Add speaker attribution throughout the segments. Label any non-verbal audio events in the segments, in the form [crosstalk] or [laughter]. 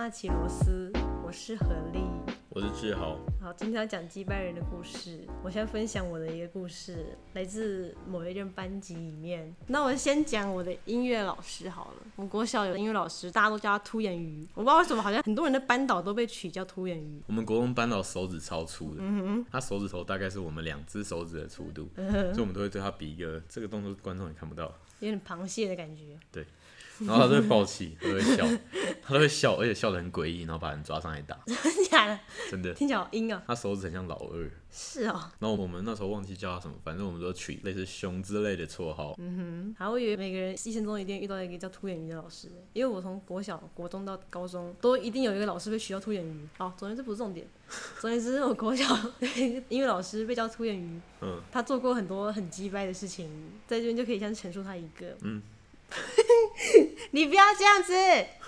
Speaker 1: 纳奇罗斯，我是何丽。
Speaker 2: 我是志豪，
Speaker 1: 好，今天要讲击败人的故事。我先分享我的一个故事，来自某一任班级里面。那我先讲我的音乐老师好了。我国小有音乐老师，大家都叫他秃眼鱼。我不知道为什么，好像很多人的班导都被取叫秃眼鱼。
Speaker 2: 我们国中班导手指超粗的，他手指头大概是我们两只手指的粗度，所以我们都会对他比一个这个动作，观众也看不到，
Speaker 1: 有点螃蟹的感觉。
Speaker 2: 对。然后他都会爆气，他都会笑，他都会笑，而且笑得很诡异，然后把人抓上来打。[laughs]
Speaker 1: 真的假的？
Speaker 2: 真的。
Speaker 1: 听起来好阴啊。
Speaker 2: 他手指很像老二。
Speaker 1: 是哦。
Speaker 2: 然后我们那时候忘记叫他什么，反正我们都取类似熊之类的绰号。
Speaker 1: 嗯哼。还会以为每个人一生中一定遇到一个叫秃眼鱼的老师，因为我从国小、国中到高中都一定有一个老师被取叫秃眼鱼。好，总之这不是重点。总之是我国小 [laughs] 音乐老师被叫秃眼鱼。嗯。他做过很多很鸡掰的事情，在这边就可以先陈述他一个。嗯。[laughs] 你不要这样子。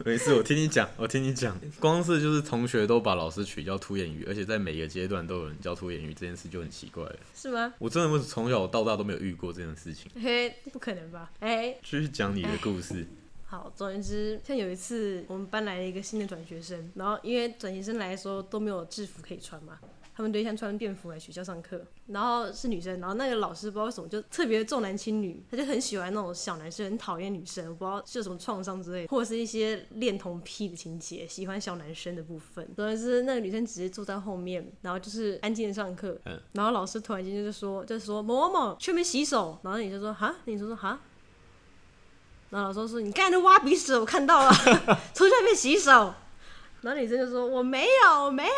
Speaker 2: 没事，我听你讲，我听你讲。光是就是同学都把老师取叫突眼鱼，而且在每个阶段都有人叫突眼鱼，这件事就很奇怪了。
Speaker 1: 是吗？
Speaker 2: 我真的是从小到大都没有遇过这件事情。
Speaker 1: 嘿，不可能吧？哎，
Speaker 2: 继续讲你的故事。
Speaker 1: 好，总之，像有一次我们班来了一个新的转学生，然后因为转学生来的时候都没有制服可以穿嘛。他们对象穿便服来学校上课，然后是女生，然后那个老师不知道为什么就特别重男轻女，他就很喜欢那种小男生，很讨厌女生，我不知道是有什么创伤之类，或者是一些恋童癖的情节，喜欢小男生的部分。总之是那个女生直接坐在后面，然后就是安静的上课，然后老师突然间就说，就说某某某去没洗手，然后女生说哈，女生说哈，然后老师说你刚才挖鼻屎，我看到了，[laughs] 出去外面洗手。然后女生就说：“我没有，我没有。”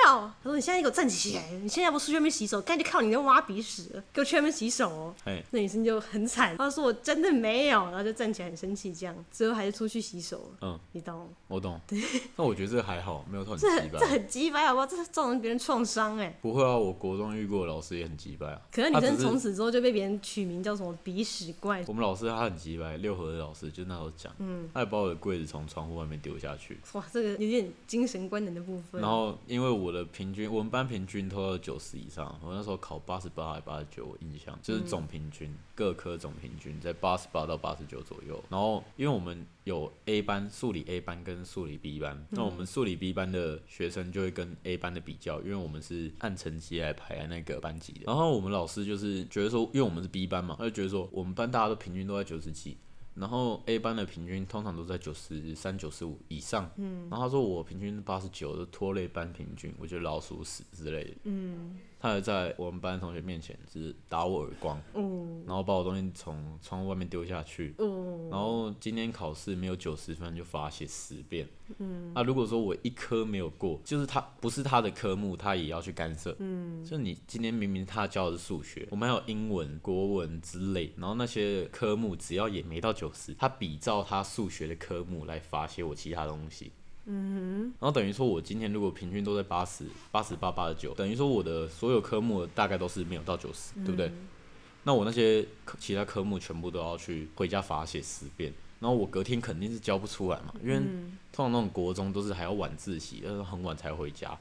Speaker 1: 他说：“你现在给我站起来！你现在不出去外面洗手，刚才就靠你那挖鼻屎，给我去外面洗手哦。”那女生就很惨，她说：“我真的没有。”然后就站起来很生气，这样最后还是出去洗手了。嗯，你懂？
Speaker 2: 我懂。对那我觉得这还好，没有很
Speaker 1: 鸡掰。这很鸡掰，好不好？这是造成别人创伤哎。
Speaker 2: 不会啊，我国中遇过的老师也很鸡掰啊。
Speaker 1: 可能女生从此之后就被别人取名叫什么鼻屎怪。
Speaker 2: 我们老师他很鸡掰，六合的老师就那时候讲，嗯，他还把我的柜子从窗户外面丢下去。
Speaker 1: 哇，这个有点精神官能的部分。
Speaker 2: 然后，因为我的平均，我们班平均都要九十以上。我那时候考八十八还八十九，我印象就是总平均，各科总平均在八十八到八十九左右。然后，因为我们有 A 班数理 A 班跟数理 B 班，那我们数理 B 班的学生就会跟 A 班的比较，因为我们是按成绩来排那个班级的。然后我们老师就是觉得说，因为我们是 B 班嘛，他就觉得说我们班大家都平均都在九十几。然后 A 班的平均通常都在九十三、九十五以上。嗯。然后他说我平均八十九，就拖累班平均，我觉得老鼠屎之类的。嗯。他还在我们班同学面前就是打我耳光，然后把我东西从窗户外面丢下去，然后今天考试没有九十分就罚写十遍。嗯，那如果说我一科没有过，就是他不是他的科目，他也要去干涉。嗯，就你今天明明他教的是数学，我们还有英文、国文之类，然后那些科目只要也没到九十，他比照他数学的科目来罚写我其他东西。嗯，然后等于说，我今天如果平均都在八十八、十八、八十九，等于说我的所有科目大概都是没有到九十，对不对？那我那些其他科目全部都要去回家罚写十遍，然后我隔天肯定是交不出来嘛，因为通常那种国中都是还要晚自习，是很晚才回家，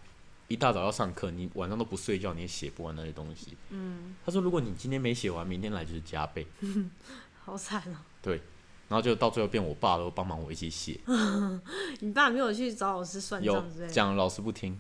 Speaker 2: 一大早要上课，你晚上都不睡觉，你也写不完那些东西。嗯，他说如果你今天没写完，明天来就是加倍。[laughs]
Speaker 1: 好惨哦。
Speaker 2: 对。然后就到最后变我爸都帮忙我一起写。[laughs]
Speaker 1: 你爸没有去找老师算账之类？
Speaker 2: 讲老师不听。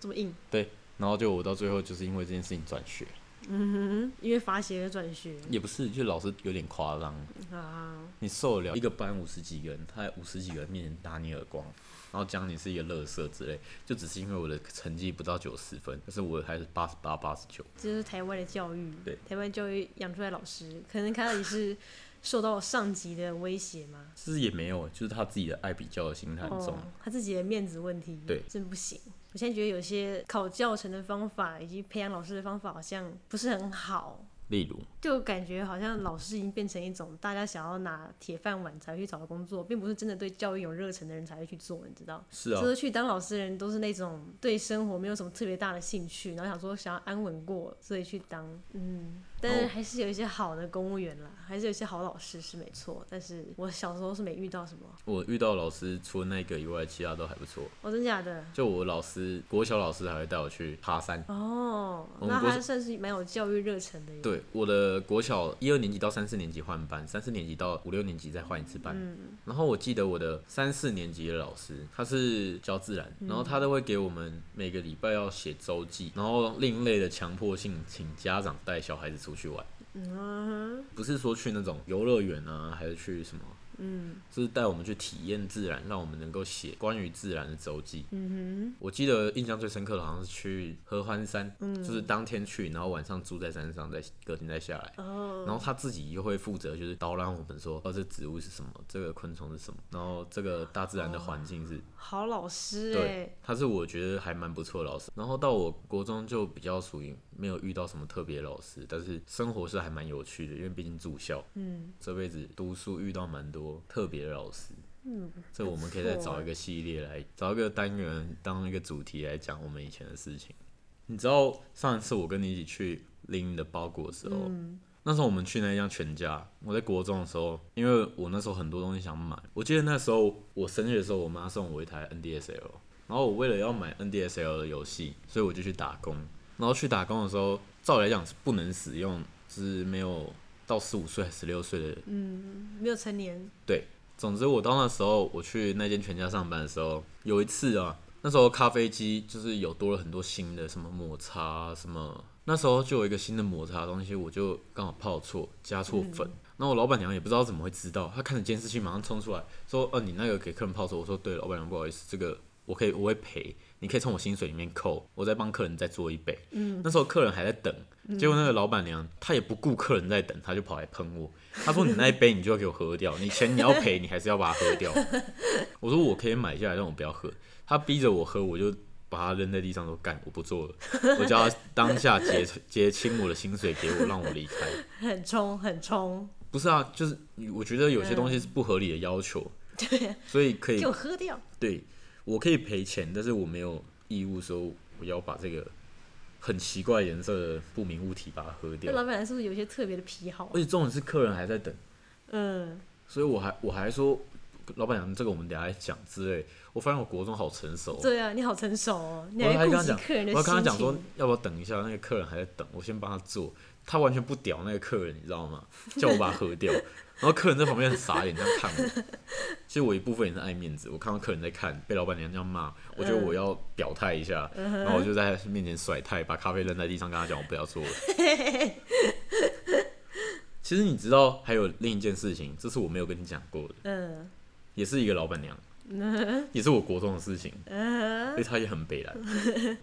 Speaker 1: 这么硬。
Speaker 2: 对，然后就我到最后就是因为这件事情转学。
Speaker 1: 嗯哼，因为罚写而转学。
Speaker 2: 也不是，就老师有点夸张。啊。你受得了一个班五十几个人，他在五十几个人面前打你耳光，然后讲你是一个乐色之类，就只是因为我的成绩不到九十分，但是我还是八十八、八十九。
Speaker 1: 这是台湾的教育。
Speaker 2: 对。
Speaker 1: 台湾教育养出来老师，可能看到你是。受到上级的威胁吗？
Speaker 2: 其实也没有，就是他自己的爱比较的心态很重，
Speaker 1: 他自己的面子问题，
Speaker 2: 对，
Speaker 1: 真不行。我现在觉得有些考教程的方法以及培养老师的方法好像不是很好。
Speaker 2: 例如，
Speaker 1: 就感觉好像老师已经变成一种大家想要拿铁饭碗才去找的工作，并不是真的对教育有热忱的人才会去做，你知道？
Speaker 2: 是啊。
Speaker 1: 就是去当老师的人都是那种对生活没有什么特别大的兴趣，然后想说想要安稳过，所以去当。嗯。但是还是有一些好的公务员啦，还是有一些好老师是没错。但是我小时候是没遇到什么，
Speaker 2: 我遇到老师除了那个以外，其他都还不错。
Speaker 1: 哦，真假的？
Speaker 2: 就我老师，国小老师还会带我去爬山。
Speaker 1: 哦，那还算是蛮有教育热忱的。
Speaker 2: 对，我的国小一二年级到三四年级换班，三四年级到五六年级再换一次班。嗯然后我记得我的三四年级的老师，他是教自然，然后他都会给我们每个礼拜要写周记，然后另类的强迫性请家长带小孩子出去玩，
Speaker 1: 嗯
Speaker 2: 不是说去那种游乐园啊，还是去什么。嗯，就是带我们去体验自然，让我们能够写关于自然的周记。
Speaker 1: 嗯哼
Speaker 2: 我记得印象最深刻的好像是去合欢山，就是当天去，然后晚上住在山上，再隔天再下来。
Speaker 1: 哦，
Speaker 2: 然后他自己又会负责，就是导览我们说，哦，这植物是什么，这个昆虫是什么，然后这个大自然的环境是，
Speaker 1: 好老师
Speaker 2: 对
Speaker 1: 哎，，
Speaker 2: 他是我觉得还蛮不错的老师。然后到我国中就比较属于没有遇到什么特别老师，但是生活是还蛮有趣的，因为毕竟住校，
Speaker 1: 嗯，
Speaker 2: 这辈子读书遇到蛮多特别的老师。
Speaker 1: 嗯，
Speaker 2: 这我们可以再找一个系列来，找一个单元当一个主题来讲我们以前的事情。你知道上一次我跟你一起去拎你的包裹的时候，
Speaker 1: 嗯
Speaker 2: 那时候我们去那一家全家，我在国中的时候，因为我那时候很多东西想买，我记得那时候我生日的时候，我妈送我一台 NDSL，然后我为了要买 NDSL 的游戏，所以我就去打工。然后去打工的时候，照理来讲是不能使用，就是没有到十五岁还十六岁的
Speaker 1: 嗯，没有成年，
Speaker 2: 对，总之我到那时候我去那间全家上班的时候，有一次啊，那时候咖啡机就是有多了很多新的什么抹茶啊什么，那时候就有一个新的抹茶的东西，我就刚好泡错加错粉，那、我老板娘也不知道怎么会知道，她看着监视器马上冲出来说，呃，你那个给客人泡错，我说对，老板娘不好意思，这个我可以我会赔，你可以从我薪水里面扣，我再帮客人再做一杯。嗯，那时候客人还在等，结果那个老板娘她也不顾客人在等，她就跑来喷我。她说：“你那一杯你就要给我喝掉，你钱你要赔，你还是要把它喝掉。” [laughs] 我说：“我可以买下来，让我不要喝。”她逼着我喝，我就把它扔在地上说：“干，我不做了。[laughs] ”我叫他当下结结清我的薪水给我，让我离开。
Speaker 1: 很冲很冲，
Speaker 2: 不是啊，就是我觉得有些东西是不合理的要求，[laughs]
Speaker 1: 对，
Speaker 2: 所以可以
Speaker 1: 给我喝掉，
Speaker 2: 对我可以赔钱，但是我没有义务说我要把这个很奇怪颜色的不明物体把它喝掉
Speaker 1: 那
Speaker 2: 掉。
Speaker 1: 老板娘是不是有一些特别的癖好
Speaker 2: 而？且重点是客人还在等，
Speaker 1: 嗯，
Speaker 2: 所以我还我还说老板娘这个我们等下来讲之类。我发现我国中好成熟哦，
Speaker 1: 对啊，你好成熟哦，你
Speaker 2: 我还
Speaker 1: 还顾及客人的
Speaker 2: 我还跟他
Speaker 1: 心
Speaker 2: 讲说，要不要等一下，那个客人还在等，我先帮他做。他完全不屌那个客人，你知道吗？叫我把它喝掉，[laughs] 然后客人在旁边很傻眼这样看我。其实我一部分也是爱面子，我看到客人在看，被老板娘这样骂，我觉得我要表态一下，然后我就在他面前甩态，把咖啡扔在地上，跟他讲我不要做了。其实你知道还有另一件事情，这是我没有跟你讲过的，
Speaker 1: 嗯
Speaker 2: 也是一个老板娘，[laughs] 也是我国中的事情，
Speaker 1: 嗯。
Speaker 2: 所以他也很北蓝。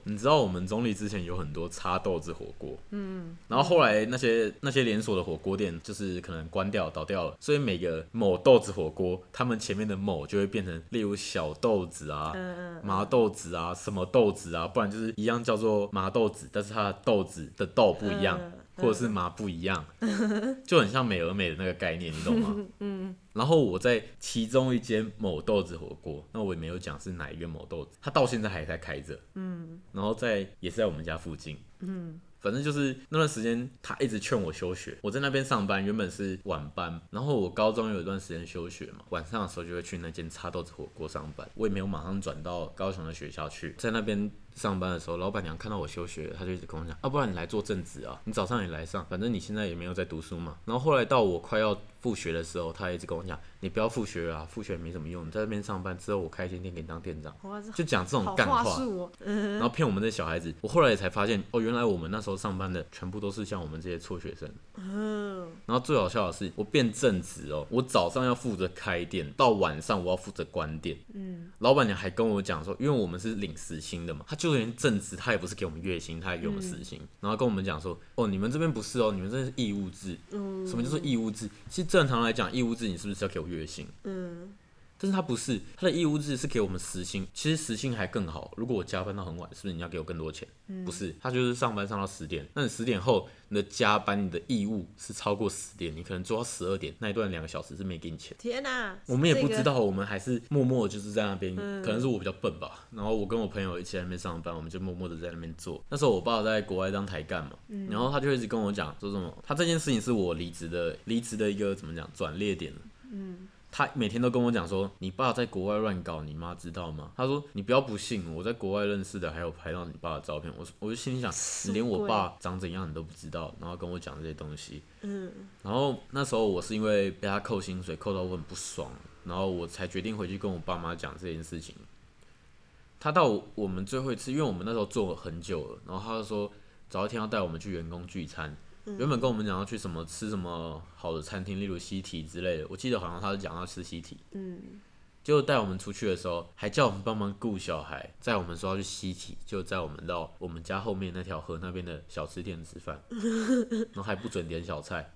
Speaker 2: 你知道我们中立之前有很多插豆子火锅，嗯，然后后来那些那些连锁的火锅店就是可能关掉倒掉了，所以每个某豆子火锅，他们前面的某就会变成例如小豆子啊、
Speaker 1: 嗯
Speaker 2: 麻豆子啊、什么豆子啊，不然就是一样叫做麻豆子，但是它的豆子的豆不一样。
Speaker 1: 嗯
Speaker 2: 或者是麻不一样，[laughs] 就很像美而美的那个概念，你懂吗？[laughs] 嗯。然后我在其中一间某豆子火锅，那我也没有讲是哪一个某豆子，它到现在还在开着。嗯。然后在也是在我们家附近。嗯。反正就是那段时间，他一直劝我休学。我在那边上班，原本是晚班，然后我高中有一段时间休学嘛，晚上的时候就会去那间插豆子火锅上班。我也没有马上转到高雄的学校去，在那边上班的时候，老板娘看到我休学，她就一直跟我讲，啊、不然你来做正职啊，你早上也来上，反正你现在也没有在读书嘛。然后后来到我快要复学的时候，她一直跟我讲，你不要复学了啊，复学没什么用，你在那边上班之后，我开一间店给你当店长，就讲这种
Speaker 1: 好
Speaker 2: 干话。
Speaker 1: 话哦，嗯
Speaker 2: 然后骗我们这些小孩子。我后来才发现，哦，原来我们那时候上班的全部都是像我们这些辍学生。
Speaker 1: 嗯，
Speaker 2: 然后最好笑的是，我变正职哦，我早上要负责开店，到晚上我要负责关店。嗯，老板娘还跟我讲说，因为我们是领时薪的嘛，他就连正职他也不是给我们月薪，他也给我们时薪，然后跟我们讲说，哦，你们这边不是哦，你们这是义务制。
Speaker 1: 嗯
Speaker 2: 什么叫做义务制？其实正常来讲，义务制你是不是要给我月薪？
Speaker 1: 嗯，
Speaker 2: 但是他不是，他的义务制是给我们时薪，其实时薪还更好。如果我加班到很晚，是不是你要给我更多钱？不是，他就是上班上到十点，那你十点后你的加班你的义务是超过十点，你可能做到十二点那一段两个小时是没给你钱。
Speaker 1: 天哪、
Speaker 2: 我们也不
Speaker 1: 这个
Speaker 2: 知道，我们还是默默地就是在那边，可能是我比较笨吧。然后我跟我朋友一起在那边上班，我们就默默的在那边做。那时候我爸在国外当台干嘛，然后他就一直跟我讲说什么，他这件事情是我离职的离职的一个怎么讲转捩点。嗯，他每天都跟我讲说，你爸在国外乱搞，你妈知道吗？他说你不要不信，我在国外认识的还有拍到你爸的照片。我说我就心里想，你连我爸长怎样你都不知道，然后跟我讲这些东西。
Speaker 1: 嗯，
Speaker 2: 然后那时候我是因为被他扣薪水，扣到我很不爽，然后我才决定回去跟我爸妈讲这件事情。他到我们最后一次，因为我们那时候做了很久了，然后他就说早一天要带我们去员工聚餐。原本跟我们讲要去什么吃什么好的餐厅，例如西提之类的。我记得好像他是讲要吃西提。
Speaker 1: 嗯，
Speaker 2: 结果带我们出去的时候，还叫我们帮忙顾小孩，在我们说要去西提，就载我们到我们家后面那条河那边的小吃店吃饭，[laughs] 然后还不准点小菜。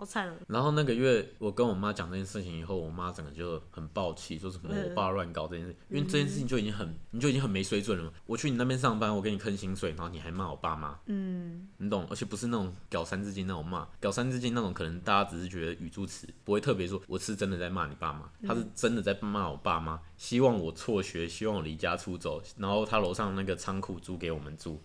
Speaker 1: 好惨。哦、
Speaker 2: 然后那个月，我跟我妈讲这件事情以后，我妈整个就很暴气，说什么我爸乱搞这件事，因为这件事情就已经很，你就已经很没水准了嘛。我去你那边上班，我给你坑薪水，然后你还骂我爸妈，
Speaker 1: 嗯，
Speaker 2: 你懂？而且不是那种屌三字经那种骂，屌三字经那种可能大家只是觉得语助词，不会特别说我是真的在骂你爸妈，他是真的在骂我爸妈，希望我辍学，希望我离家出走，然后他楼上那个仓库租给我们住。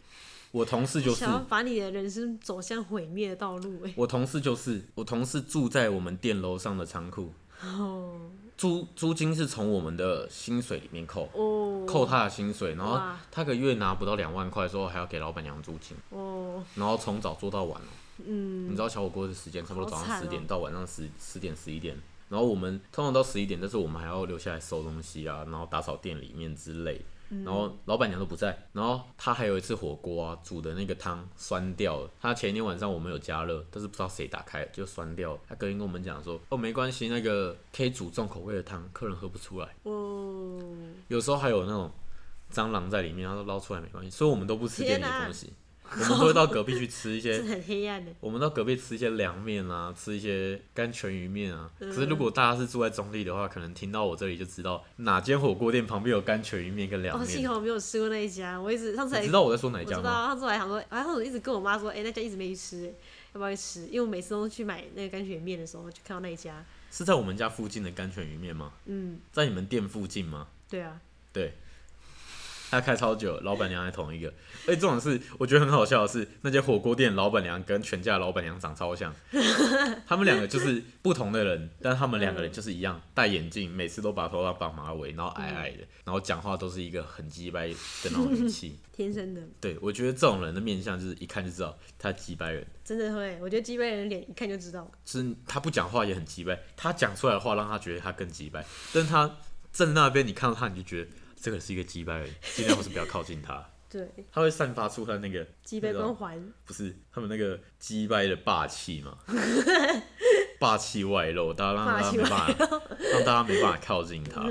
Speaker 2: 我同事就是。
Speaker 1: 想要把你的人生走向毁灭的道路、哎，
Speaker 2: 我同事就是。我同事住在我们店楼上的仓库，
Speaker 1: 哦。
Speaker 2: 租租金是从我们的薪水里面扣，
Speaker 1: 哦，
Speaker 2: 扣他的薪水，然后
Speaker 1: 哇。
Speaker 2: 他个月拿不到两万块之后，还要给老板娘租金，
Speaker 1: 哦，
Speaker 2: 然后从早做到晚哦。
Speaker 1: 嗯，
Speaker 2: 你知道小火锅的时间差不多早
Speaker 1: 好惨哦。
Speaker 2: 上十点到晚上十十点十一点，然后我们通常到十一点，但是我们还要留下来收东西啊，然后打扫店里面之类。然后老板娘都不在，然后他还有一次火锅啊，煮的那个汤酸掉了。他前一天晚上我们有加热，但是不知道谁打开就酸掉了。他隔天跟我们讲说，哦没关系，那个可以煮重口味的汤，客人喝不出来。
Speaker 1: 哦，
Speaker 2: 有时候还有那种蟑螂在里面，然后捞出来没关系，所以我们都不吃店里的东西，我们都会到隔壁去吃一些 [laughs]
Speaker 1: 是很黑暗的，
Speaker 2: 我们到隔壁吃一些凉面啊，吃一些干全鱼面啊。
Speaker 1: 嗯
Speaker 2: 可是如果大家是住在中立的话，可能听到我这里就知道哪间火锅店旁边有干全鱼面跟凉
Speaker 1: 哦，
Speaker 2: 面。
Speaker 1: 幸好我没有吃过那一家，我一直上次还
Speaker 2: 你知道我在说哪一家吗？
Speaker 1: 我知道，上次我还想说，然后我一直跟我妈说，哎、那家一直没去吃、哎要不要去吃？因为我每次都去买那个干卷面的时候，就看到那一家，
Speaker 2: 是在我们家附近的干全鱼面吗？
Speaker 1: 嗯，
Speaker 2: 在你们店附近吗？
Speaker 1: 对啊，
Speaker 2: 对。他开超久，老板娘还同一个。而且这种事，我觉得很好笑的是，那间火锅店老板娘跟全家老板娘长超像，[laughs] 他们两个就是不同的人，但他们两个人就是一样，戴眼镜，每次都把头发绑马尾，然后矮矮的，然后讲话都是一个很鸡掰的那种语气。[laughs]
Speaker 1: 天生的，
Speaker 2: 对，我觉得这种人的面相就是一看就知道他鸡掰人，
Speaker 1: 真的会，我觉得鸡背人的脸一看就知道，
Speaker 2: 就是他不讲话也很鸡掰，他讲出来的话让他觉得他更鸡掰，但是他站在那边，你看到他你就觉得这个是一个鸡掰人，尽量不是不要靠近他。[laughs]
Speaker 1: 对，
Speaker 2: 他会散发出他那个
Speaker 1: 鸡背光环，
Speaker 2: 不是他们那个鸡掰的霸气嘛，[laughs] 霸气外露，大家让大家没办法，让大家没办法靠近他。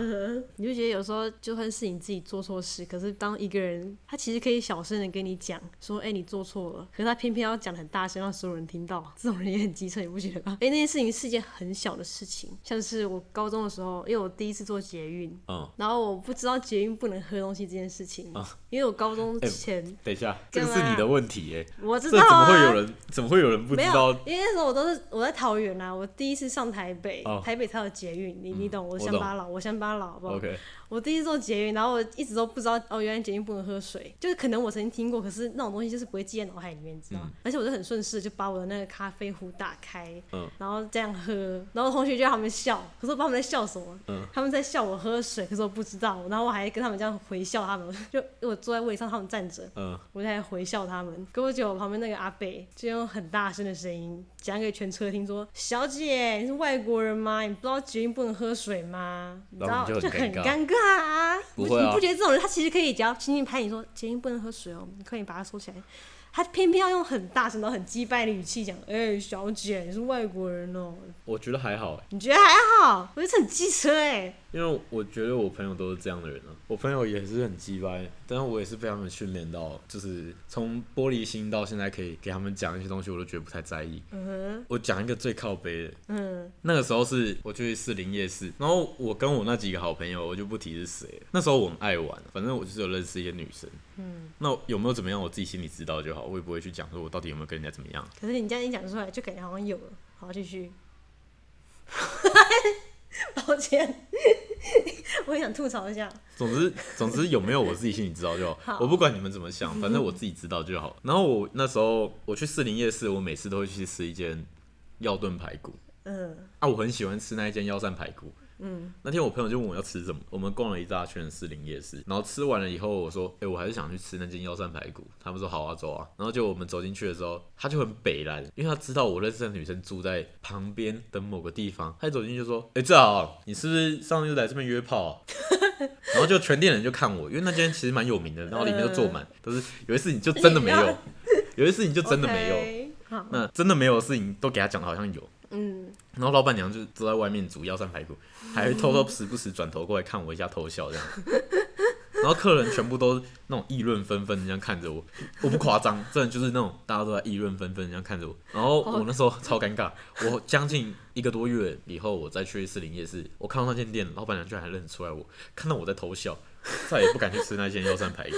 Speaker 1: 你就觉得有时候就算是你自己做错事，可是当一个人他其实可以小声的跟你讲说，哎、你做错了，可是他偏偏要讲得很大声，让所有人听到，这种人也很机车，你不觉得吗？[laughs] 哎、那件事情是一件很小的事情，像是我高中的时候，因为我第一次做捷运，
Speaker 2: 嗯，
Speaker 1: 然后我不知道捷运不能喝东西这件事情，因为我高中前、
Speaker 2: 等一下，这个是你的问题耶，
Speaker 1: 我知道
Speaker 2: 这怎么
Speaker 1: 啊，
Speaker 2: 会有人怎么会有人不知道？，
Speaker 1: 因为那时候我都是我在桃园啊，我第一次上台北，
Speaker 2: 哦。
Speaker 1: 台北才有捷运，你你懂，我乡巴佬，我乡巴佬，好不好
Speaker 2: ？OK，
Speaker 1: 我第一次坐捷运，然后我一直都不知道哦，原来捷运不能喝水，就是可能我曾经听过，可是那种东西就是不会记在脑海里面，你知道吗？而且我就很顺势就把我的那个咖啡壶打开，
Speaker 2: 嗯。
Speaker 1: 然后这样喝，然后同学就在旁边笑，可是我不知道他们在笑什么，
Speaker 2: 嗯。
Speaker 1: 他们在笑我喝水，可是我不知道，然后我还跟他们这样回笑他们，[laughs] 就我坐在位上，他们站着，
Speaker 2: 嗯，
Speaker 1: 我就在回笑他们。可我觉得我旁边那个阿贝就用很大声的声音讲给全车听说：“小姐，你是外国人吗？你不知道捷运不能喝水吗？”你知道
Speaker 2: 就很
Speaker 1: 很
Speaker 2: 尴
Speaker 1: 尴尬啊！
Speaker 2: 不会啊
Speaker 1: 你不觉得这种人他其实可以只要轻轻拍你说捷运不能喝水哦，你快点把它收起来。他偏偏要用很大声、然后很击败的语气讲：“哎、小姐，你是外国人哦、
Speaker 2: 我觉得还好，
Speaker 1: 你觉得还好？我觉得很机车哎、
Speaker 2: 因为我觉得我朋友都是这样的人啊，我朋友也是很鸡掰，但是我也是被他们训练到，就是从玻璃心到现在可以给他们讲一些东西，我都觉得不太在意。
Speaker 1: 嗯
Speaker 2: 我讲一个最靠背的，
Speaker 1: 嗯，
Speaker 2: 那个时候是我去士林夜市，然后我跟我那几个好朋友，我就不提是谁了。那时候我很爱玩，反正我就是有认识一些女生。嗯，那有没有怎么样，我自己心里知道就好，我也不会去讲说我到底有没有跟人家怎么样。
Speaker 1: 可是你这样一讲出来，就感觉好像有了。好，继续。[laughs] 抱歉，[laughs] 我也想吐槽一下。
Speaker 2: 总之，总之有没有我自己心里知道就好。
Speaker 1: 好
Speaker 2: 我不管你们怎么想，反正我自己知道就好。然后我那时候我去士林夜市，我每次都会去吃一间药炖排骨
Speaker 1: 嗯
Speaker 2: 啊，我很喜欢吃那一间药膳排骨。
Speaker 1: 嗯，
Speaker 2: 那天我朋友就问我要吃什么，我们逛了一大圈的士林夜市，然后吃完了以后，我说，哎、我还是想去吃那间药膳排骨。他们说好啊，走啊。然后就我们走进去的时候，他就很北蓝，因为他知道我认识的女生住在旁边的某个地方，他一走进去就说，哎、志豪，你是不是上次就来这边约炮、啊？[laughs] 然后就全店人就看我，因为那间其实蛮有名的，然后里面都坐满，都是有一次你就真的没有，有一次你就真的没有。[laughs] 那真的没有的事情都给他讲的好像有，
Speaker 1: 嗯，
Speaker 2: 然后老板娘就坐在外面煮药膳排骨，还偷偷时不时转头过来看我一下偷笑这样。[laughs] 然后客人全部都那种议论纷纷这样看着我，我不夸张，真的就是那种大家都在议论纷纷这样看着我。然后我那时候超尴尬，我将近一个多月以后，我再去士林夜市，我看到那间店，老板娘居然还认出来我，看到我在偷笑，再也不敢去吃那间药膳排骨。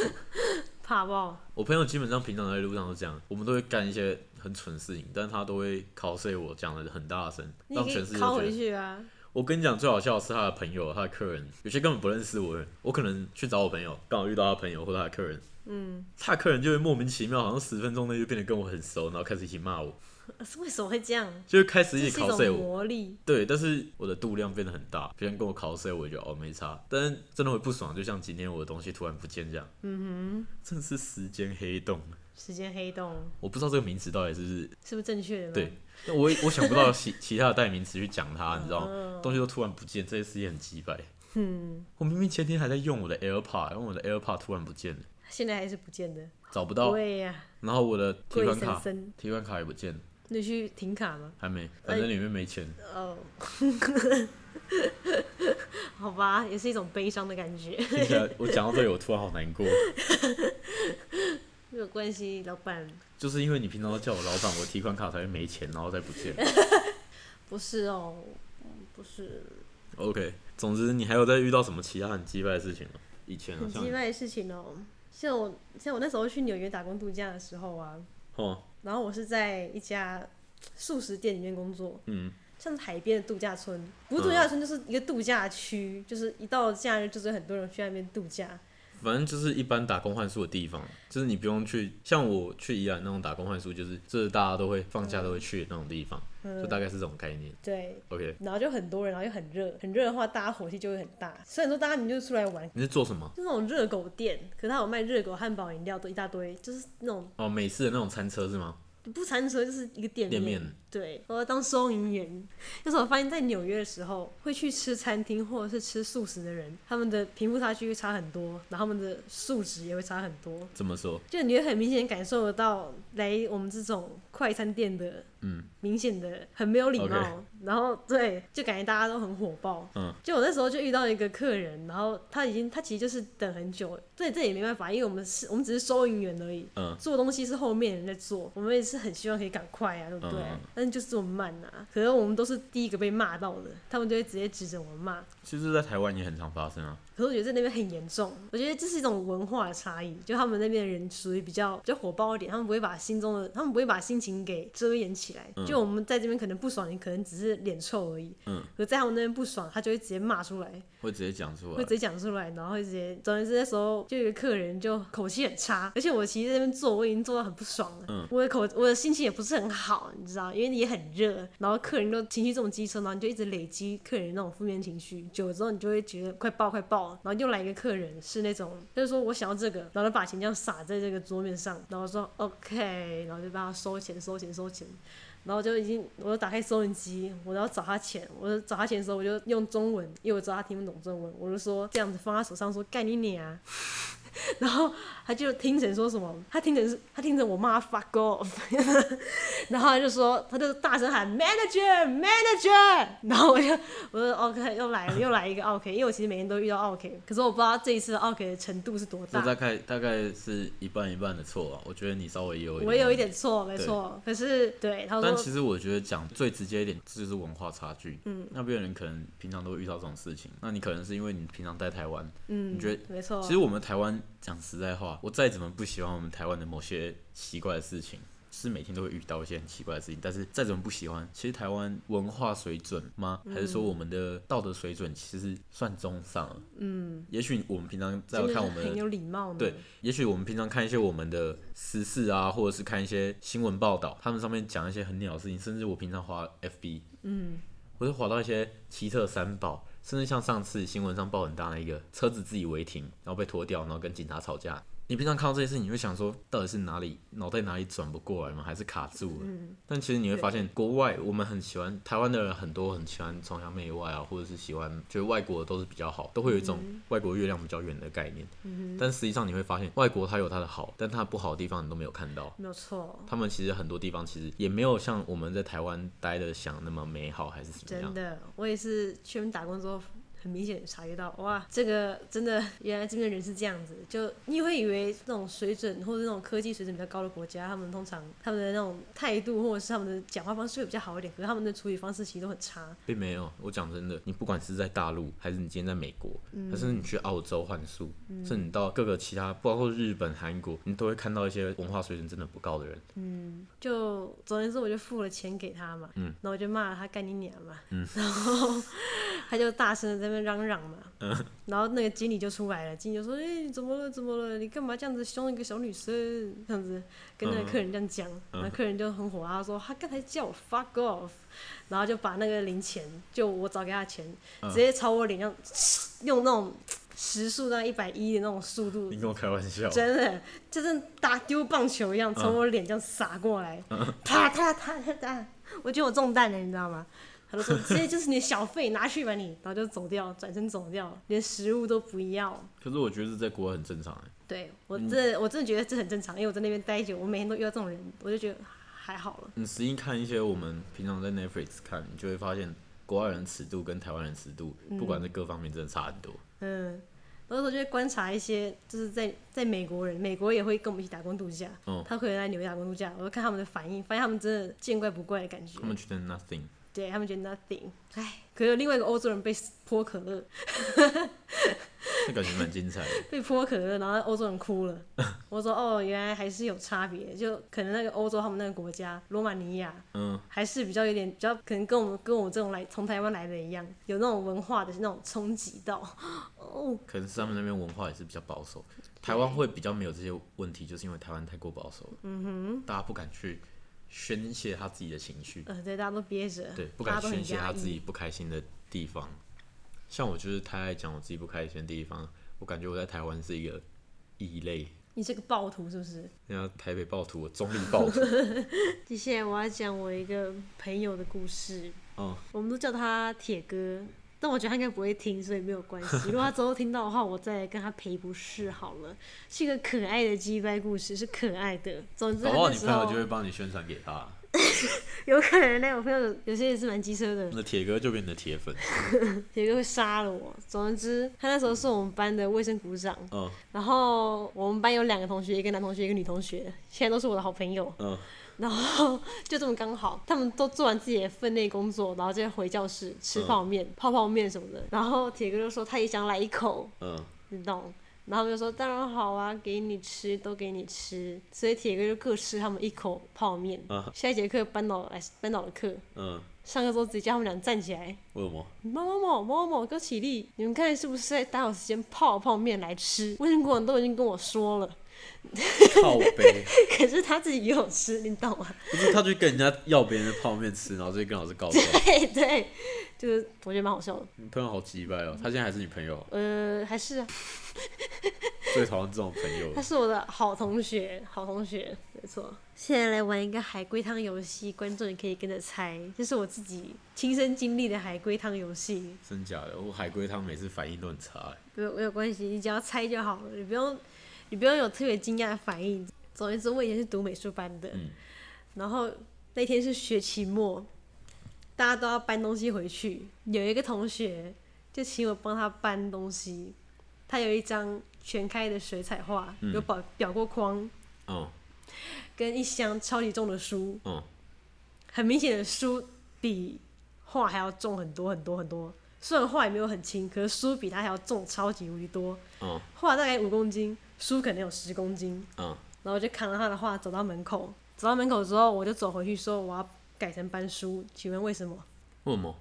Speaker 1: 怕爆。
Speaker 2: 我朋友基本上平常在路上都这样，我们都会干一些很蠢的事情，但是他都会 cos 我讲的很大声，让全世界
Speaker 1: 回。去啊。
Speaker 2: 我跟你讲，最好笑的是他的朋友、他的客人，有些根本不认识我我可能去找我朋友，刚好遇到他朋友或者他的客人，
Speaker 1: 嗯，
Speaker 2: 他的客人就会莫名其妙，好像十分钟内就变得跟我很熟，然后开始一起骂我，
Speaker 1: 是 [laughs] 为什么会这样？
Speaker 2: 就是开始一起
Speaker 1: 这是一
Speaker 2: cos
Speaker 1: 种
Speaker 2: 我。
Speaker 1: 魔力。
Speaker 2: 对，但是我的度量变得很大，别人跟我 cos 我，也觉得哦没差，但是真的会不爽，就像今天我的东西突然不见这样，
Speaker 1: 嗯哼
Speaker 2: 真的是时间黑洞，
Speaker 1: 哼，时间黑洞
Speaker 2: 我不知道这个名词到底是不是
Speaker 1: 是不是正确的？
Speaker 2: 对，那我也我想不到 [laughs] 其其他的代名词去讲它，你知道吗？
Speaker 1: 嗯
Speaker 2: 东西都突然不见，这些事情很鸡掰。
Speaker 1: 嗯，
Speaker 2: 我明明前天还在用我的 AirPod，然后我的 AirPod 突然不见了，
Speaker 1: 现在还是不见的。
Speaker 2: 找不到。
Speaker 1: 对呀、
Speaker 2: 然后我的提
Speaker 1: 贵
Speaker 2: 款卡，提款卡也不见了，
Speaker 1: 你去停卡吗？
Speaker 2: 还没，反正里面没钱。
Speaker 1: 哦，[laughs] 好吧，也是一种悲伤的感觉。
Speaker 2: 听起来我讲到这里，我突然好难过，
Speaker 1: 没有关系，老板，
Speaker 2: 就是因为你平常都叫我老板，我提款卡才会没钱，然后再不见。[laughs]
Speaker 1: 不是哦，嗯不是
Speaker 2: OK，总之你还有在遇到什么其他很鸡掰的事情吗？以前
Speaker 1: 很鸡掰的事情哦。像我，像我那时候去纽约打工度假的时候啊，
Speaker 2: 哦，
Speaker 1: 然后我是在一家素食店里面工作，
Speaker 2: 嗯，
Speaker 1: 像是海边的度假村，不是度假村就是一个度假区，就是一到假日就是很多人去那边度假。
Speaker 2: 反正就是一般打工换宿的地方，就是你不用去，像我去宜兰那种打工换宿，就是这是大家都会放假都会去的那种地方，
Speaker 1: 嗯
Speaker 2: 就大概是这种概念。
Speaker 1: 对
Speaker 2: ，OK，
Speaker 1: 然后就很多人，然后又很热，很热的话，大家火气就会很大。虽然说大家你们就出来玩，
Speaker 2: 你是做什么？
Speaker 1: 就那种热狗店，可是他有卖热狗、汉堡、饮料都一大堆，就是那种
Speaker 2: 哦，美式的那种餐车是吗？
Speaker 1: 不餐车，就是一个店
Speaker 2: 店面。
Speaker 1: 对，我要当收银员。但是我发现，在纽约的时候，会去吃餐厅或者是吃素食的人，他们的贫富差距会差很多，然后他们的素质也会差很多。
Speaker 2: 怎么说，
Speaker 1: 就你会很明显感受得到，来我们这种快餐店的，
Speaker 2: 嗯，
Speaker 1: 明显的很没有礼貌然后对，就感觉大家都很火爆。
Speaker 2: 嗯，
Speaker 1: 就我那时候就遇到一个客人，然后他已经他其实就是等很久，这这也没办法，因为我们是我们只是收银员而已，
Speaker 2: 嗯，
Speaker 1: 做东西是后面人在做，我们也是很希望可以赶快啊，对不对？
Speaker 2: 嗯
Speaker 1: 但是就是这么慢啊，可是我们都是第一个被骂到的，他们就会直接指着我们骂。
Speaker 2: 其实，在台湾也很常发生啊。
Speaker 1: 可是我觉得在那边很严重，我觉得这是一种文化的差异，就他们那边的人属于比较比较火爆一点，他们不会把心中的，他们不会把心情给遮掩起来。
Speaker 2: 嗯
Speaker 1: 就我们在这边可能不爽，你可能只是脸臭而已，
Speaker 2: 嗯，
Speaker 1: 可在他们那边不爽，他就会直接骂出来，
Speaker 2: 会直接讲出来
Speaker 1: 会直。接讲出来，然后会直接，总之那时候就有一个客人就口气很差，而且我其实在那边做，我已经做到很不爽了，
Speaker 2: 嗯
Speaker 1: 我的口我的心情也不是很好，你知道，因为也很热，然后客人都情绪这种机车，然后你就一直累积客人那种负面情绪，久了之后你就会觉得快爆快爆然后又来一个客人是那种就是说我想要这个，然后把钱这样撒在这个桌面上，然后说 OK，然后就帮他收钱收钱收钱。然后就已经，我就打开收银机，我要找他钱，我就找他钱的时候，我就用中文，因为我知道他听不懂中文，我就说这样子放他手上说干你娘，[laughs] 然后他就听成说什么，他听成是，他听成我妈 fuck off，[laughs] 然后他就说，他就大声喊 manager manager，[laughs] 然后我就我说 OK 又来了又来一个 OK，因为我其实每天都遇到 OK，可是我不知道这一次的 OK 的程度是多大。
Speaker 2: 大概大概是一半一半的错啊，我觉得你稍微有一点，
Speaker 1: 我有一点错，没错，可是对他说，
Speaker 2: 但其实我觉得讲最直接一点，这就是文化差距。嗯，那边的人可能平常都会遇到这种事情，那你可能是因为你平常在台湾，
Speaker 1: 嗯，
Speaker 2: 你觉得
Speaker 1: 没错，
Speaker 2: 其实我们台湾讲实在话，我再怎么不喜欢我们台湾的某些奇怪的事情，是每天都会遇到一些很奇怪的事情，但是再怎么不喜欢，其实台湾文化水准吗？还是说我们的道德水准其实算中上了？嗯，也许我们平常在看我们
Speaker 1: 很有礼貌，
Speaker 2: 对，也许我们平常看一些我们的时事啊，或者是看一些新闻报道，他们上面讲一些很鸟的事情，甚至我平常滑 FB，嗯，我就滑到一些奇特三宝。甚至像上次新闻上报很大的一个车子自己违停，然后被拖掉，然后跟警察吵架。你平常看到这些事情，你会想说，到底是哪里脑袋哪里转不过来吗？还是卡住了？但其实你会发现，国外我们很喜欢台湾的人，很多很喜欢崇洋媚外啊，或者是喜欢觉得外国都是比较好，都会有一种外国月亮比较圆的概念。但实际上你会发现，外国它有它的好，但它不好的地方你都没有看到。
Speaker 1: 没有错。
Speaker 2: 他们其实很多地方其实也没有像我们在台湾待的想那么美好，还是怎么
Speaker 1: 样？真的，我也是去打工之后。很明显察觉到，哇，这个真的，原来这边的人是这样子。就你会以为那种水准或者那种科技水准比较高的国家，他们通常他们的那种态度或者是他们的讲话方式会比较好一点，可是他们的处理方式其实都很差。
Speaker 2: 并没有，我讲真的，你不管是在大陆，还是你今天在美国，还是你去澳洲换宿，甚至你到各个其他，包括日本、韩国，你都会看到一些文化水准真的不高的人。
Speaker 1: 嗯，就总而言之，我就付了钱给他嘛，嗯，然后我就骂了他干你娘嘛，嗯，然后 [laughs] 他就大声的在那。嚷嚷嘛，然后那个经理就出来了，经理就说：“哎，怎么了？怎么了？你干嘛这样子凶一个小女生？这样子跟那个客人这样讲，然后客人就很火，啊说他刚才叫我 fuck off，然后就把那个零钱，就我找给他钱，直接朝我脸上用那种时速那一百一的那种速度，
Speaker 2: 你跟我开玩笑，
Speaker 1: 真的就是打丢棒球一样，从我脸这样撒过来，啪啪啪啪啪，我觉得我中弹了，你知道吗？”他就说：“ [laughs] 直接就是你的小费，拿去吧你。”然后就走掉，转身走掉，连食物都不要。
Speaker 2: 可是我觉得这在国外很正常哎。
Speaker 1: 对我这我真的觉得这很正常，因为我在那边待久，我每天都遇到这种人，我就觉得还好了。
Speaker 2: 你实际看一些我们平常在 Netflix 看，你就会发现国外人尺度跟台湾人尺度，不管在各方面真的差很多。
Speaker 1: 嗯，有时候就会观察一些，就是在在美国人，美国也会跟我们一起打工度假。嗯。他可能来纽约打工度假，我就看他们的反应，发现他们真的见怪不怪的感觉。
Speaker 2: 他们觉得 nothing。
Speaker 1: 对他们觉得 nothing，哎，可是另外一个欧洲人被泼可乐，[laughs]
Speaker 2: 那感觉蛮精彩的。[laughs]
Speaker 1: 被泼可乐，然后欧洲人哭了。[laughs] 我说哦，原来还是有差别，就可能那个欧洲他们那个国家，罗马尼亚，嗯，还是比较有点比较，可能跟我们跟我这种来从台湾来的一样，有那种文化的那种冲击到。[gasps]
Speaker 2: 哦，可能是他们那边文化也是比较保守，台湾会比较没有这些问题，就是因为台湾太过保守了，嗯哼，大家不敢去。宣泄他自己的情绪，
Speaker 1: 呃，对，大家都憋着，
Speaker 2: 对，不敢宣泄他自己不开心的地方。像我就是太爱讲我自己不开心的地方，我感觉我在台湾是一个异类。
Speaker 1: 你是个暴徒是不是？
Speaker 2: 人家台北暴徒，我中立暴徒。
Speaker 1: 接下来我要讲我一个朋友的故事。哦，我们都叫他铁哥。但我觉得他应该不会听，所以没有关系。如果他之后听到的话，我再跟他赔不是好了。是一个可爱的鸡掰故事，是可爱的。总之，
Speaker 2: 然后你朋友就会帮你宣传给他。[laughs]
Speaker 1: 有可能呢，我朋友有些也是蛮机车的。
Speaker 2: 那铁哥就变你的铁粉。[laughs]
Speaker 1: 铁哥会杀了我。总之，他那时候是我们班的卫生股长。嗯。然后我们班有两个同学，一个男同学，一个女同学，现在都是我的好朋友。嗯。然后就这么刚好，他们都做完自己的分内工作，然后就回教室吃泡面、泡泡面什么的。然后铁哥就说他也想来一口，嗯，你懂？然后就说当然好啊，给你吃，都给你吃。所以铁哥就各吃他们一口泡面。下一节课班导来班导的课，嗯，上课之后直接叫他们俩站起来。
Speaker 2: 为什么？
Speaker 1: 某某某某某给我起立！你们看是不是在打好时间泡泡面来吃？卫生股长都已经跟我说了。
Speaker 2: 靠背，[laughs]
Speaker 1: 可是他自己也有吃，你懂吗？
Speaker 2: 不是，他去跟人家要别人的泡面吃，然后就跟老师告状。[laughs]
Speaker 1: 对对，就是我觉得蛮好笑的。
Speaker 2: 你朋友好鸡掰哦，他现在还是你朋友？
Speaker 1: 呃，还是啊。[laughs]
Speaker 2: 最讨厌这种朋友。
Speaker 1: 他是我的好同学，好同学，没错。现在来玩一个海龟汤游戏，观众也可以跟着猜，这是我自己亲身经历的海龟汤游戏。
Speaker 2: 真假的？我海龟汤每次反应都很差。
Speaker 1: 没有没有关系，你只要猜就好了，你不用。你不用有特别惊讶的反应。总而言之，我以前是读美术班的，
Speaker 2: 嗯
Speaker 1: 然后那天是学期末，大家都要搬东西回去。有一个同学就请我帮他搬东西，他有一张全开的水彩画，
Speaker 2: 嗯
Speaker 1: 有裱裱过框，
Speaker 2: 嗯
Speaker 1: 跟一箱超级重的书，
Speaker 2: 嗯
Speaker 1: 很明显的书比画还要重很多很多很多。虽然画也没有很轻，可是书比他还要重超级无敌多。
Speaker 2: 嗯
Speaker 1: 画大概五公斤，书可能有十公斤。
Speaker 2: 嗯
Speaker 1: 然后我就扛着他的画走到门口，走到门口之后，我就走回去说我要改成搬书，请问为什么？
Speaker 2: 为什么？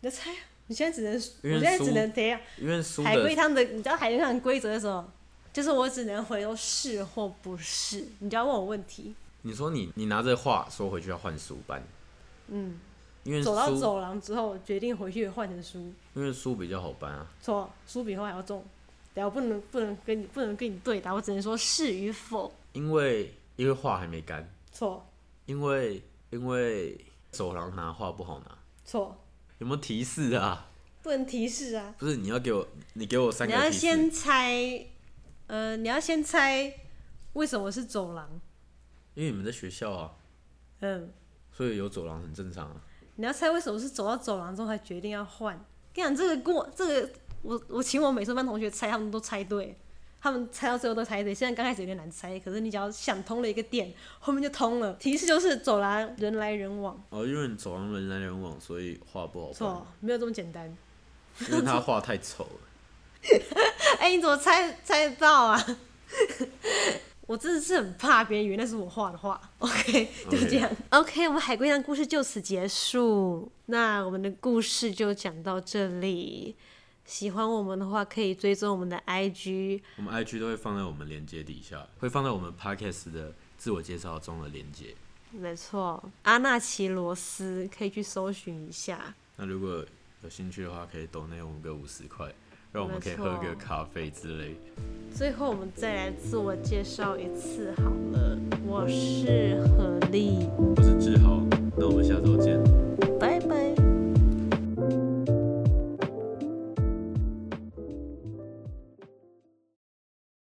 Speaker 1: 你就猜啊，你现在只能，我
Speaker 2: 因为
Speaker 1: 现在只
Speaker 2: 书
Speaker 1: 能怎样？
Speaker 2: 因为书
Speaker 1: 海龟
Speaker 2: 的
Speaker 1: 汤的，你知道海龟汤的规则是什么？就是我只能回都是或不是，你就要问我问题。
Speaker 2: 你说你你拿着画说回去要换书班，
Speaker 1: 嗯，
Speaker 2: 因为
Speaker 1: 走到走廊之后，决定回去换成书。
Speaker 2: 因为书比较好搬啊。
Speaker 1: 错，书比画还要重。等下我不能不能跟你不能跟你对答，我只能说是与否。
Speaker 2: 因为因为画还没干，
Speaker 1: 错
Speaker 2: 因为因为走廊拿画不好拿，
Speaker 1: 错，
Speaker 2: 有没有提示啊？
Speaker 1: 不能提示啊。
Speaker 2: 不是你要给我，你给我三
Speaker 1: 你要
Speaker 2: 个提示。
Speaker 1: 先猜，呃，你要先猜为什么是走廊，
Speaker 2: 因为你们在学校啊，
Speaker 1: 嗯，
Speaker 2: 所以有走廊很正常啊。
Speaker 1: 你要猜为什么是走到走廊之后才决定要换。跟你讲，这个过这个，我我请我美术班同学猜，他们都猜对，他们猜到最后都猜对。现在刚开始有点难猜，可是你只要想通了一个点，后面就通了。提示就是走廊人来人往，
Speaker 2: 哦，因为你走廊人来人往，所以画不好
Speaker 1: 错，没有这么简单。
Speaker 2: 因为他画太丑了。[laughs]
Speaker 1: 哎、你怎么猜猜得到啊？我真的是很怕别人以为那是我画的画。OK，就是这样。OK，我们海龟汤故事就此结束。那我们的故事就讲到这里。喜欢我们的话，可以追踪我们的 IG。
Speaker 2: 我们 IG 都会放在我们链接底下，会放在我们 Podcast 的自我介绍中的链接。
Speaker 1: 没错，阿纳奇罗斯可以去搜寻一下。
Speaker 2: 那如果有兴趣的话，可以抖内我们个五十块，让我们可以喝个咖啡之类。
Speaker 1: 最后，我们再来自我介绍一次好了。我是何丽。
Speaker 2: 我是志豪，那我们下周见。